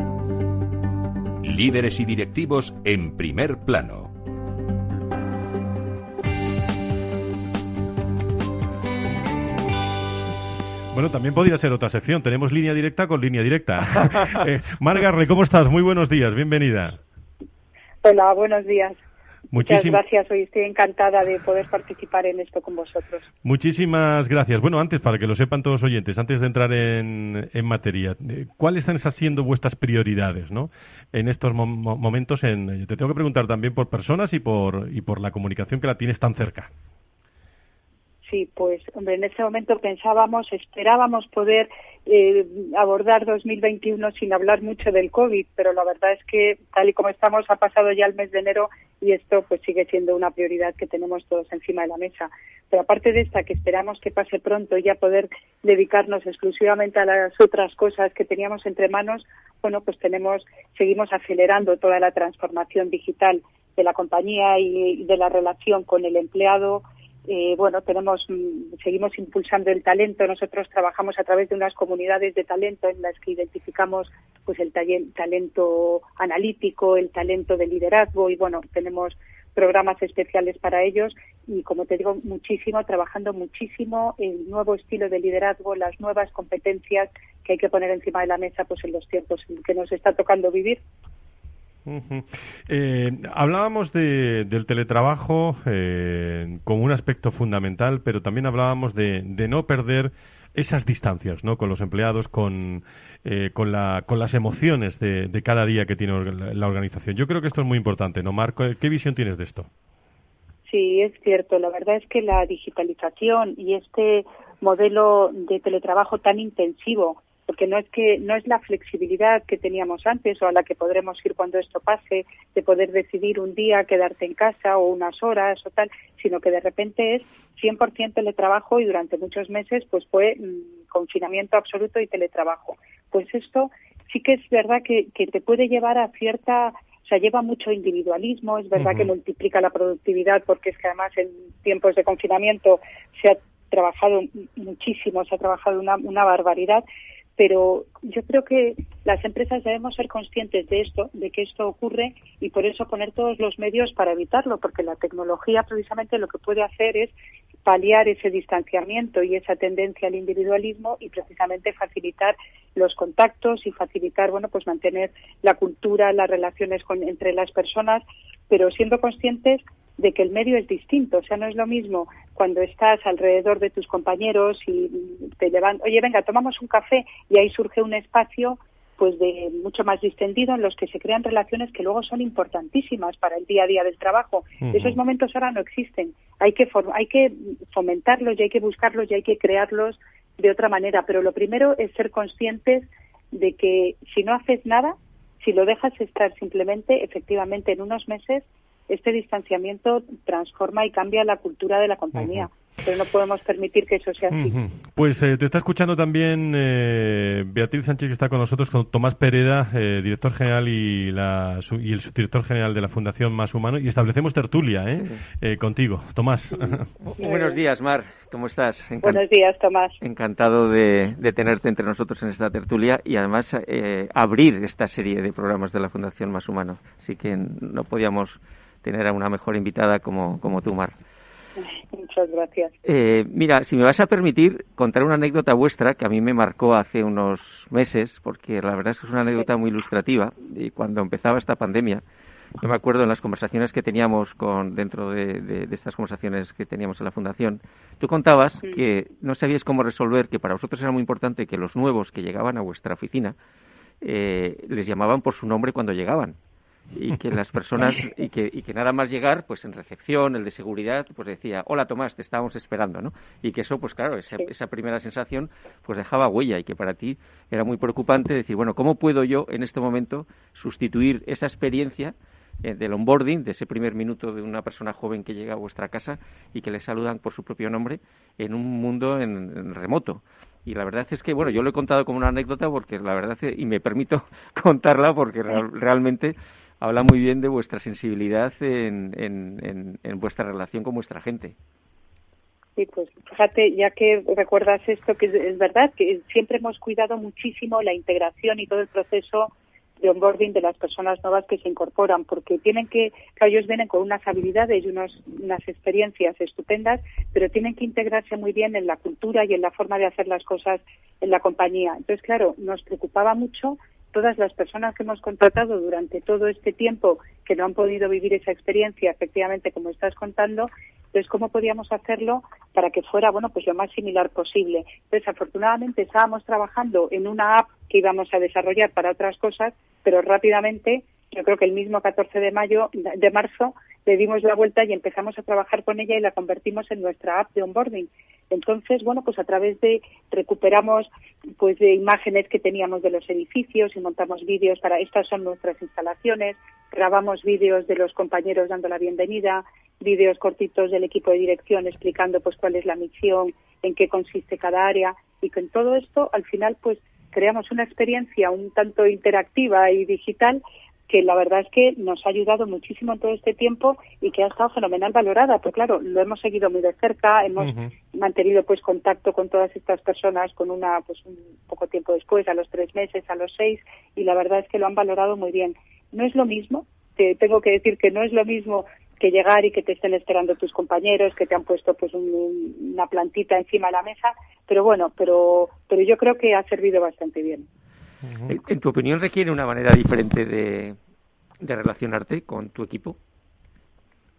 Líderes y directivos en primer plano. Bueno, también podría ser otra sección. Tenemos línea directa con línea directa. eh, Margarre, ¿cómo estás? Muy buenos días, bienvenida. Hola, buenos días. Muchas gracias, hoy estoy encantada de poder participar en esto con vosotros. Muchísimas gracias. Bueno, antes, para que lo sepan todos los oyentes, antes de entrar en, en materia, eh, ¿cuáles están siendo vuestras prioridades ¿no? en estos momentos? En, te tengo que preguntar también por personas y por, y por la comunicación que la tienes tan cerca. Sí, pues, hombre, en este momento pensábamos, esperábamos poder eh, abordar 2021 sin hablar mucho del COVID, pero la verdad es que tal y como estamos ha pasado ya el mes de enero y esto pues sigue siendo una prioridad que tenemos todos encima de la mesa. Pero aparte de esta que esperamos que pase pronto y ya poder dedicarnos exclusivamente a las otras cosas que teníamos entre manos, bueno, pues tenemos seguimos acelerando toda la transformación digital de la compañía y de la relación con el empleado eh, bueno, tenemos, mm, seguimos impulsando el talento. Nosotros trabajamos a través de unas comunidades de talento en las que identificamos pues el talento analítico, el talento de liderazgo y bueno, tenemos programas especiales para ellos y como te digo muchísimo trabajando muchísimo el nuevo estilo de liderazgo, las nuevas competencias que hay que poner encima de la mesa pues en los tiempos que nos está tocando vivir. Eh, hablábamos de, del teletrabajo eh, como un aspecto fundamental, pero también hablábamos de, no perder esas distancias ¿no? con los empleados, con, eh, con, la, con las emociones de, de, cada día que tiene la organización. Yo creo que esto es muy importante, ¿no, Marco? ¿Qué visión tienes de esto? Sí, es cierto. La verdad es que la digitalización y este modelo de teletrabajo tan intensivo porque no es que no es la flexibilidad que teníamos antes o a la que podremos ir cuando esto pase de poder decidir un día quedarte en casa o unas horas o tal, sino que de repente es 100% teletrabajo y durante muchos meses pues fue mm, confinamiento absoluto y teletrabajo. Pues esto sí que es verdad que, que te puede llevar a cierta o sea, lleva mucho individualismo, es verdad que multiplica la productividad porque es que además en tiempos de confinamiento se ha trabajado muchísimo, se ha trabajado una, una barbaridad, pero yo creo que las empresas debemos ser conscientes de esto, de que esto ocurre y por eso poner todos los medios para evitarlo, porque la tecnología precisamente lo que puede hacer es paliar ese distanciamiento y esa tendencia al individualismo y precisamente facilitar los contactos y facilitar, bueno, pues mantener la cultura, las relaciones con, entre las personas, pero siendo conscientes de que el medio es distinto. O sea, no es lo mismo cuando estás alrededor de tus compañeros y te llevan, oye, venga, tomamos un café y ahí surge un espacio pues de mucho más distendido en los que se crean relaciones que luego son importantísimas para el día a día del trabajo. Esos momentos ahora no existen. Hay que hay que fomentarlos y hay que buscarlos y hay que crearlos de otra manera, pero lo primero es ser conscientes de que si no haces nada, si lo dejas estar simplemente, efectivamente en unos meses este distanciamiento transforma y cambia la cultura de la compañía. Pero no podemos permitir que eso sea así. Pues eh, te está escuchando también eh, Beatriz Sánchez, que está con nosotros, con Tomás Pereda, eh, director general y, la, y el subdirector general de la Fundación Más Humano, y establecemos tertulia ¿eh? contigo. Tomás. Buenos días, Mar. ¿Cómo estás? Buenos días, Tomás. Encantado de, de, tenerte entre nosotros en esta tertulia y además abrir esta serie de programas de la Fundación Más Humano. Así que no podíamos tener a una mejor invitada como, como tú, Mar. Muchas gracias. Eh, mira, si me vas a permitir contar una anécdota vuestra que a mí me marcó hace unos meses, porque la verdad es que es una anécdota muy ilustrativa. Y cuando empezaba esta pandemia, yo me acuerdo en las conversaciones que teníamos con dentro de, estas conversaciones que teníamos en la fundación, tú contabas que no sabías cómo resolver, que para vosotros era muy importante que los nuevos que llegaban a vuestra oficina eh, les llamaban por su nombre cuando llegaban y que las personas y que, y que nada más llegar pues en recepción el de seguridad pues decía hola Tomás te estábamos esperando no y que eso pues claro esa, esa primera sensación pues dejaba huella y que para ti era muy preocupante decir bueno cómo puedo yo en este momento sustituir esa experiencia eh, del onboarding, de ese primer minuto de una persona joven que llega a vuestra casa y que le saludan por su propio nombre en un mundo en, remoto. Y la verdad es que, bueno, yo lo he contado como una anécdota porque la verdad, y me permito contarla porque realmente habla muy bien de vuestra sensibilidad en, en, vuestra relación con vuestra gente. Sí, pues fíjate, ya que recuerdas esto, que es, verdad que siempre hemos cuidado muchísimo la integración y todo el proceso de onboarding de las personas nuevas que se incorporan, porque tienen que, ellos vienen con unas habilidades y unos, unas experiencias estupendas, pero tienen que integrarse muy bien en la cultura y en la forma de hacer las cosas en la compañía. Entonces, claro, nos preocupaba mucho todas las personas que hemos contratado durante todo este tiempo que no han podido vivir esa experiencia, efectivamente, como estás contando, entonces, ¿cómo podíamos hacerlo para que fuera, bueno, pues lo más similar posible? Entonces, afortunadamente estábamos trabajando en una app que íbamos a desarrollar para otras cosas, pero rápidamente, yo creo que el mismo 14 de mayo, de marzo, le dimos la vuelta y empezamos a trabajar con ella y la convertimos en nuestra app de onboarding. Entonces, bueno, pues a través de recuperamos pues de imágenes que teníamos de los edificios y montamos vídeos para estas son nuestras instalaciones, grabamos vídeos de los compañeros dando la bienvenida, vídeos cortitos del equipo de dirección explicando pues cuál es la misión, en qué consiste cada área y con todo esto al final pues creamos una experiencia un tanto interactiva y digital que la verdad es que nos ha ayudado muchísimo en todo este tiempo y que ha estado fenomenal valorada. Pero claro, lo hemos seguido muy de cerca, hemos mantenido pues contacto con todas estas personas con una pues un poco tiempo después, a los tres meses, a los seis, y la verdad es que lo han valorado muy bien. No es lo mismo, te tengo que decir que no es lo mismo que llegar y que te estén esperando tus compañeros, que te han puesto pues una plantita encima de la mesa, pero bueno, pero pero yo creo que ha servido bastante bien. ¿En, tu opinión requiere una manera diferente de, relacionarte con tu equipo?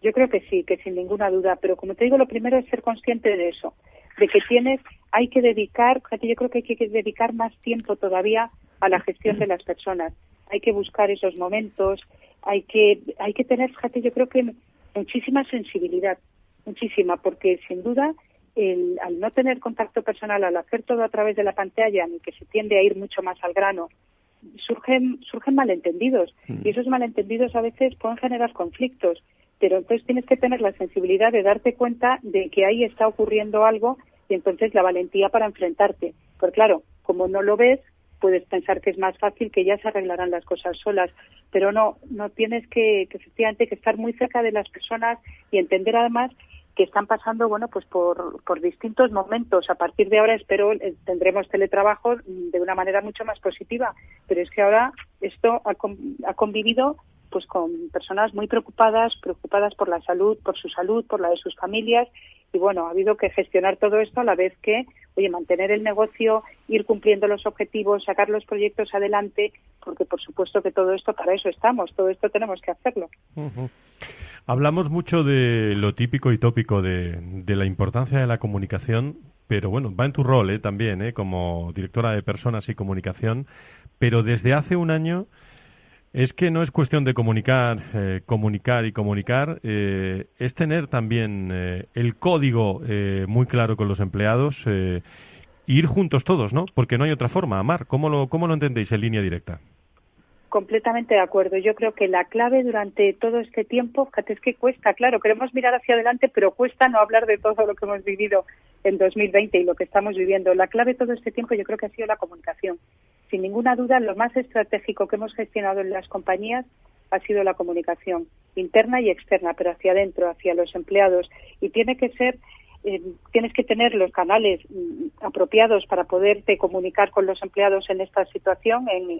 Yo creo que sí, que sin ninguna duda, pero como te digo, lo primero es ser consciente de eso, de que tienes, hay que dedicar, fíjate, yo creo que hay que dedicar más tiempo todavía a la gestión de las personas. Hay que buscar esos momentos, hay que, hay que tener, fíjate, yo creo que muchísima sensibilidad, muchísima, porque sin duda el, al no tener contacto personal, al hacer todo a través de la pantalla, en que se tiende a ir mucho más al grano, surgen, surgen malentendidos. Mm. Y esos malentendidos a veces pueden generar conflictos. Pero entonces tienes que tener la sensibilidad de darte cuenta de que ahí está ocurriendo algo y entonces la valentía para enfrentarte. Porque claro, como no lo ves, puedes pensar que es más fácil que ya se arreglarán las cosas solas, pero no, no tienes que, que efectivamente que estar muy cerca de las personas y entender además que están pasando bueno pues por, por distintos momentos. A partir de ahora espero eh, tendremos teletrabajo de una manera mucho más positiva. Pero es que ahora esto ha, ha convivido pues con personas muy preocupadas preocupadas por la salud por su salud por la de sus familias. Y bueno ha habido que gestionar todo esto a la vez que oye mantener el negocio ir cumpliendo los objetivos sacar los proyectos adelante porque por supuesto que todo esto para eso estamos todo esto tenemos que hacerlo Hablamos mucho de lo típico y tópico de, la importancia de la comunicación, pero bueno, va en tu rol ¿eh? también, ¿eh? como directora de personas y comunicación, pero desde hace un año es que no es cuestión de comunicar, eh, comunicar y comunicar, eh, es tener también eh, el código muy claro con los empleados, ir juntos todos, ¿no? Porque no hay otra forma. Amar, ¿cómo lo, cómo lo entendéis en línea directa? Completamente de acuerdo. Yo creo que la clave durante todo este tiempo, fíjate, es que cuesta, claro, queremos mirar hacia adelante, pero cuesta no hablar de todo lo que hemos vivido en 2020 y lo que estamos viviendo. La clave todo este tiempo yo creo que ha sido la comunicación. Sin ninguna duda, lo más estratégico que hemos gestionado en las compañías ha sido la comunicación interna y externa, pero hacia adentro, hacia los empleados. Y tiene que ser eh, tienes que tener los canales mm, apropiados para poderte comunicar con los empleados en esta situación, en,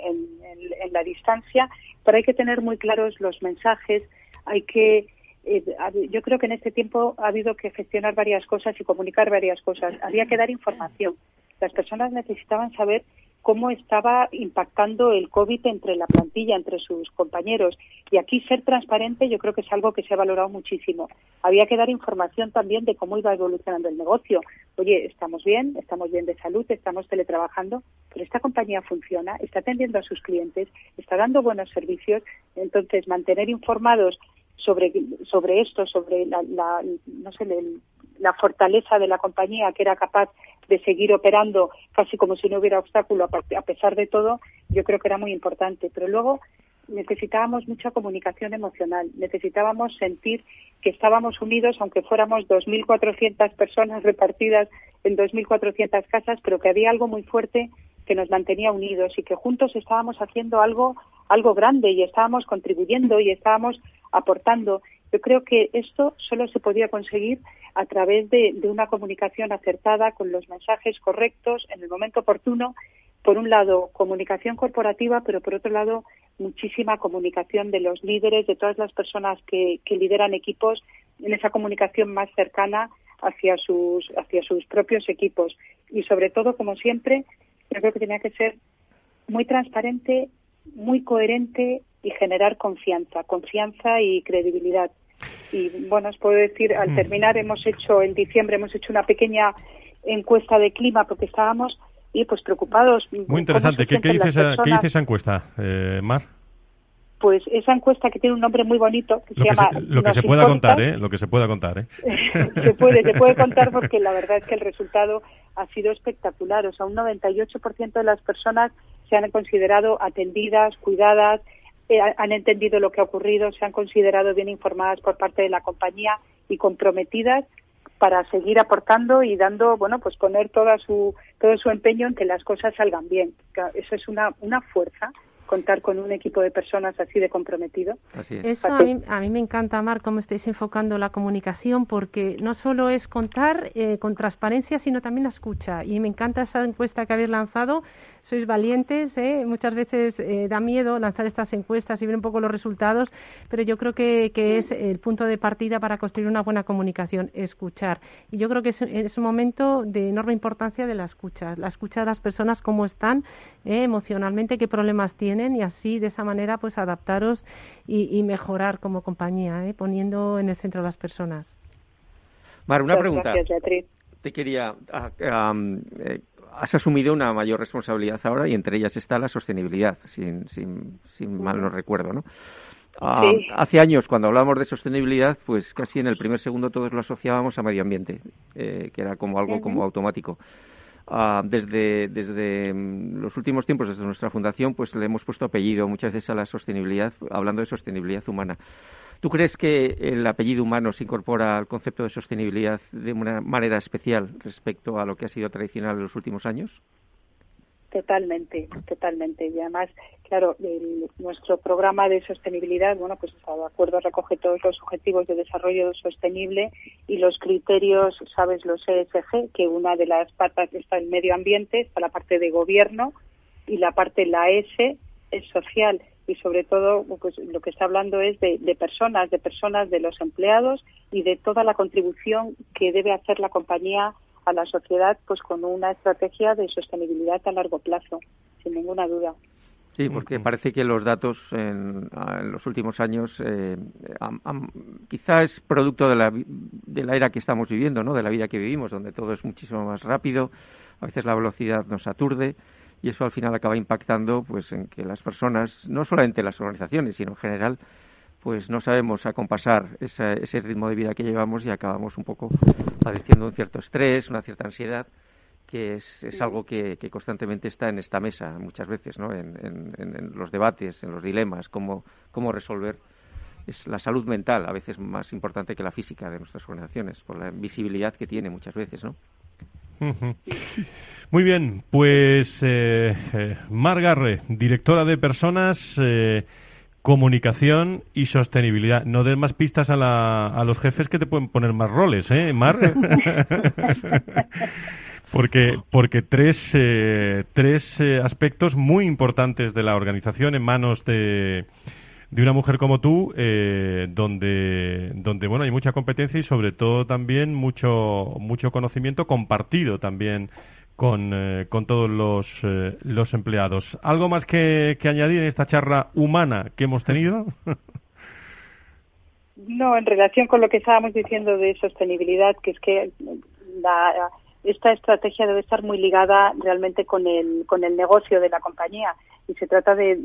la distancia, pero hay que tener muy claros los mensajes, hay que eh, yo creo que en este tiempo ha habido que gestionar varias cosas y comunicar varias cosas. Había que dar información. Las personas necesitaban saber cómo estaba impactando el COVID entre la plantilla, entre sus compañeros. Y aquí ser transparente yo creo que es algo que se ha valorado muchísimo. Había que dar información también de cómo iba evolucionando el negocio. Oye, estamos bien, estamos bien de salud, estamos teletrabajando, pero esta compañía funciona, está atendiendo a sus clientes, está dando buenos servicios. Entonces, mantener informados sobre, sobre esto, sobre la, no sé, la fortaleza de la compañía que era capaz de seguir operando casi como si no hubiera obstáculo a pesar de todo, yo creo que era muy importante. Pero luego necesitábamos mucha comunicación emocional, necesitábamos sentir que estábamos unidos, aunque fuéramos 2.400 personas repartidas en 2.400 casas, pero que había algo muy fuerte que nos mantenía unidos y que juntos estábamos haciendo algo, algo grande y estábamos contribuyendo y estábamos aportando. Yo creo que esto solo se podía conseguir a través de, una comunicación acertada con los mensajes correctos en el momento oportuno. Por un lado, comunicación corporativa, pero por otro lado, muchísima comunicación de los líderes, de todas las personas que, lideran equipos en esa comunicación más cercana hacia sus, hacia sus propios equipos. Y sobre todo, como siempre, yo creo que tenía que ser muy transparente, muy coherente y generar confianza, confianza y credibilidad. Y bueno, os puedo decir, al mm. terminar hemos hecho, en diciembre hemos hecho una pequeña encuesta de clima porque estábamos y pues preocupados. Muy interesante. ¿Qué, dice esa, ¿Qué, dice esa, encuesta, eh, Mar? Pues esa encuesta que tiene un nombre muy bonito que se llama lo que se pueda contar, ¿eh? Lo que se pueda contar, ¿eh? se puede, se puede contar porque la verdad es que el resultado ha sido espectacular. O sea, un 98% de las personas se han considerado atendidas, cuidadas, eh, han entendido lo que ha ocurrido, se han considerado bien informadas por parte de la compañía y comprometidas para seguir aportando y dando, bueno, pues poner toda su, todo su empeño en que las cosas salgan bien. Eso es una, una fuerza contar con un equipo de personas así de comprometido. Eso a mí, a mí, me encanta, Mar, cómo estáis enfocando la comunicación, porque no solo es contar eh, con transparencia, sino también la escucha. Y me encanta esa encuesta que habéis lanzado sois valientes, ¿eh? muchas veces eh, da miedo lanzar estas encuestas y ver un poco los resultados, pero yo creo que, es el punto de partida para construir una buena comunicación, escuchar. Y yo creo que es, un momento de enorme importancia de la escucha, la escucha de las personas, cómo están ¿eh? emocionalmente, qué problemas tienen y así de esa manera pues adaptaros y, mejorar como compañía, ¿eh? poniendo en el centro a las personas. Mar, una pregunta. Te quería. Ah, eh, has asumido una mayor responsabilidad ahora y entre ellas está la sostenibilidad, sin, sin, sin mal no recuerdo, ¿no? Ah, hace años, cuando hablábamos de sostenibilidad, pues casi en el primer segundo todos lo asociábamos a medio ambiente, eh, que era como algo como automático. Ah, desde, desde mm, los últimos tiempos, desde nuestra fundación, pues le hemos puesto apellido muchas veces a la sostenibilidad, hablando de sostenibilidad humana. ¿Tú crees que el apellido humano se incorpora al concepto de sostenibilidad de una manera especial respecto a lo que ha sido tradicional en los últimos años? Totalmente, totalmente. Y además, claro, nuestro programa de sostenibilidad, bueno, pues está de acuerdo, recoge todos los objetivos de desarrollo sostenible y los criterios, sabes, los ESG, que una de las patas está el medio ambiente, está la parte de gobierno y la parte, la S, es social y sobre todo pues, lo que está hablando es de, personas, de personas, de los empleados y de toda la contribución que debe hacer la compañía a la sociedad pues con una estrategia de sostenibilidad a largo plazo, sin ninguna duda. Sí, porque parece que los datos en, los últimos años eh, quizás es producto de la, de la era que estamos viviendo, ¿no? de la vida que vivimos, donde todo es muchísimo más rápido, a veces la velocidad nos aturde y eso al final acaba impactando pues en que las personas, no solamente las organizaciones, sino en general, pues no sabemos acompasar ese, ese ritmo de vida que llevamos y acabamos un poco padeciendo un cierto estrés, una cierta ansiedad que es, algo que, constantemente está en esta mesa muchas veces, ¿no? En, en, los debates, en los dilemas, cómo, cómo resolver. Es la salud mental a veces más importante que la física de nuestras organizaciones, por la visibilidad que tiene muchas veces, ¿no? Muy bien, pues eh, eh, Margarre, directora de personas, eh, comunicación y sostenibilidad. No des más pistas a, la, a los jefes que te pueden poner más roles, ¿eh, Mar? porque porque tres, tres aspectos muy importantes de la organización en manos de de una mujer como tú, eh, donde, donde bueno hay mucha competencia y sobre todo también mucho mucho conocimiento compartido también con, eh, con todos los, eh, los empleados. ¿Algo más que, que añadir en esta charla humana que hemos tenido? No, en relación con lo que estábamos diciendo de sostenibilidad, que es que la, esta estrategia debe estar muy ligada realmente con el, con el negocio de la compañía y se trata de,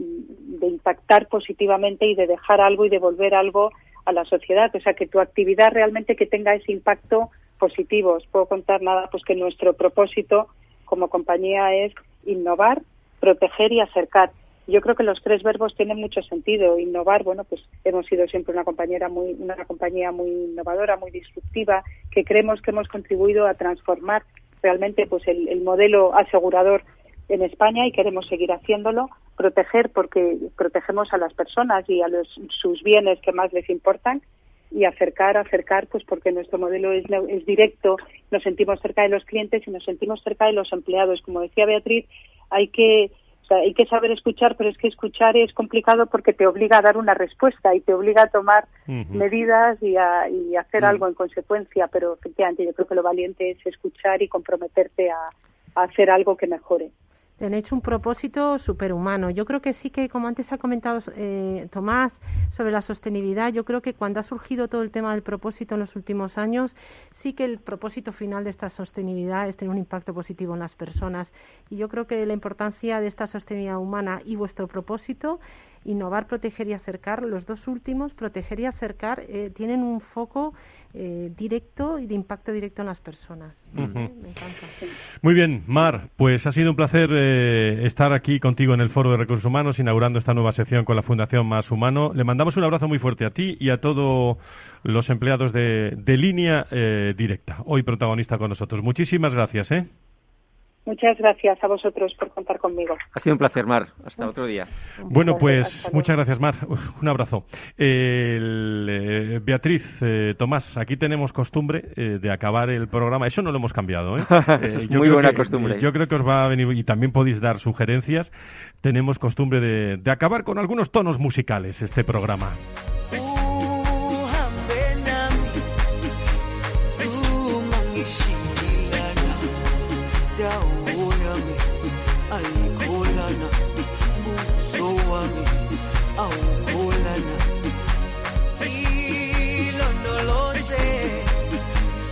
impactar positivamente y de dejar algo y devolver algo a la sociedad. O sea, que tu actividad realmente que tenga ese impacto positivo. Os puedo contar nada, pues que nuestro propósito como compañía es innovar, proteger y acercar. Yo creo que los tres verbos tienen mucho sentido. Innovar, bueno, pues hemos sido siempre una compañera muy, una compañía muy innovadora, muy disruptiva, que creemos que hemos contribuido a transformar realmente pues el modelo asegurador en España y queremos seguir haciéndolo, proteger porque protegemos a las personas y a los, sus bienes que más les importan y acercar, acercar, pues porque nuestro modelo es, es directo, nos sentimos cerca de los clientes y nos sentimos cerca de los empleados. Como decía Beatriz, hay que hay que saber escuchar, pero es que escuchar es complicado porque te obliga a dar una respuesta y te obliga a tomar medidas y a y hacer algo en consecuencia. Pero efectivamente, yo creo que lo valiente es escuchar y comprometerte a hacer algo que mejore hecho un propósito superhumano. Yo creo que sí que, como antes ha comentado eh, Tomás sobre la sostenibilidad, yo creo que cuando ha surgido todo el tema del propósito en los últimos años, sí que el propósito final de esta sostenibilidad es tener un impacto positivo en las personas. Y yo creo que la importancia de esta sostenibilidad humana y vuestro propósito innovar, proteger y acercar, los dos últimos, proteger y acercar, eh, tienen un foco eh, directo y de impacto directo en las personas. Me encanta. Muy bien, Mar, pues ha sido un placer eh, estar aquí contigo en el Foro de Recursos Humanos, inaugurando esta nueva sección con la Fundación Más Humano. Le mandamos un abrazo muy fuerte a ti y a todos los empleados de, de línea directa, hoy protagonista con nosotros. Muchísimas gracias. ¿eh? Muchas gracias a vosotros por contar conmigo. Ha sido un placer, Mar. Hasta otro día. Bueno, pues muchas gracias, Mar. Un abrazo. Eh, Beatriz, eh, Tomás, aquí tenemos costumbre eh, de acabar el programa. Eso no lo hemos cambiado. ¿eh? muy buena costumbre. Yo creo que os va a venir y también podéis dar sugerencias. Tenemos costumbre de, de acabar con algunos tonos musicales este programa.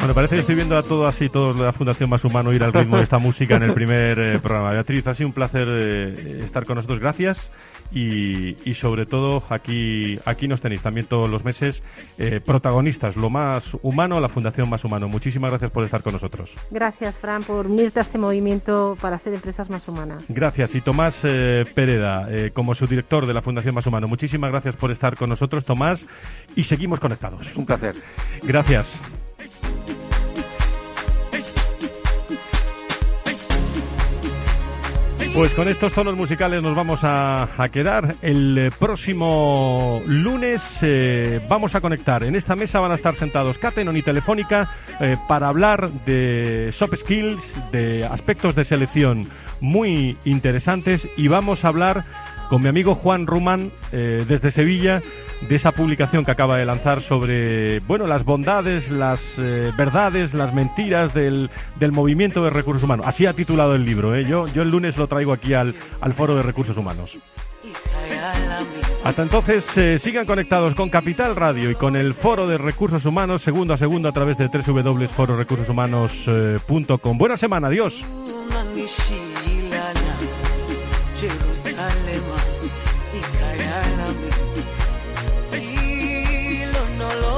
Bueno, parece que estoy viendo a todas y todos de la Fundación Más Humano ir al ritmo de esta música en el primer eh, programa. Beatriz, ha sido un placer eh, estar con nosotros. Gracias. Y, sobre todo aquí aquí nos tenéis también todos los meses eh, protagonistas, lo más humano, la Fundación Más Humano. Muchísimas gracias por estar con nosotros. Gracias, Fran, por unirte a este movimiento para hacer empresas más humanas. Gracias. Y Tomás Pereda, como subdirector de la Fundación Más Humano, muchísimas gracias por estar con nosotros, Tomás, y seguimos conectados. Un placer. Gracias. Pues con estos tonos musicales nos vamos a, quedar. El eh, próximo lunes eh, vamos a conectar. En esta mesa van a estar sentados Catenon y Telefónica eh, para hablar de soft skills, de aspectos de selección muy interesantes y vamos a hablar con mi amigo Juan Rumán desde Sevilla de esa publicación que acaba de lanzar sobre, bueno, las bondades, las eh, verdades, las mentiras del, del, movimiento de recursos humanos. Así ha titulado el libro, ¿eh? Yo, el lunes lo traigo aquí al, al Foro de Recursos Humanos. Hasta entonces, eh, sigan conectados con Capital Radio y con el Foro de Recursos Humanos, segundo a segundo, a través de www.fororecursoshumanos.com. Buena semana, adiós.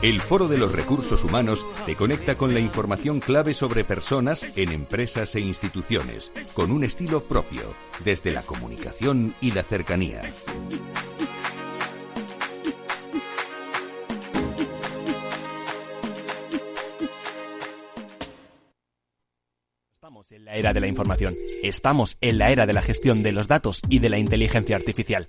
El Foro de los Recursos Humanos te conecta con la información clave sobre personas en empresas e instituciones, con un estilo propio, desde la comunicación y la cercanía. Estamos en la era de la información. Estamos en la era de la gestión de los datos y de la inteligencia artificial.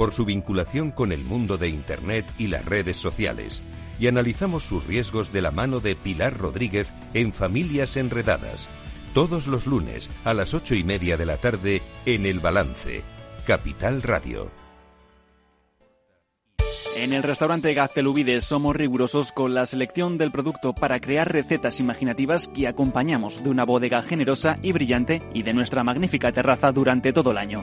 por su vinculación con el mundo de Internet y las redes sociales, y analizamos sus riesgos de la mano de Pilar Rodríguez en Familias Enredadas, todos los lunes a las ocho y media de la tarde en El Balance, Capital Radio. En el restaurante Gaztelubides somos rigurosos con la selección del producto para crear recetas imaginativas que acompañamos de una bodega generosa y brillante y de nuestra magnífica terraza durante todo el año.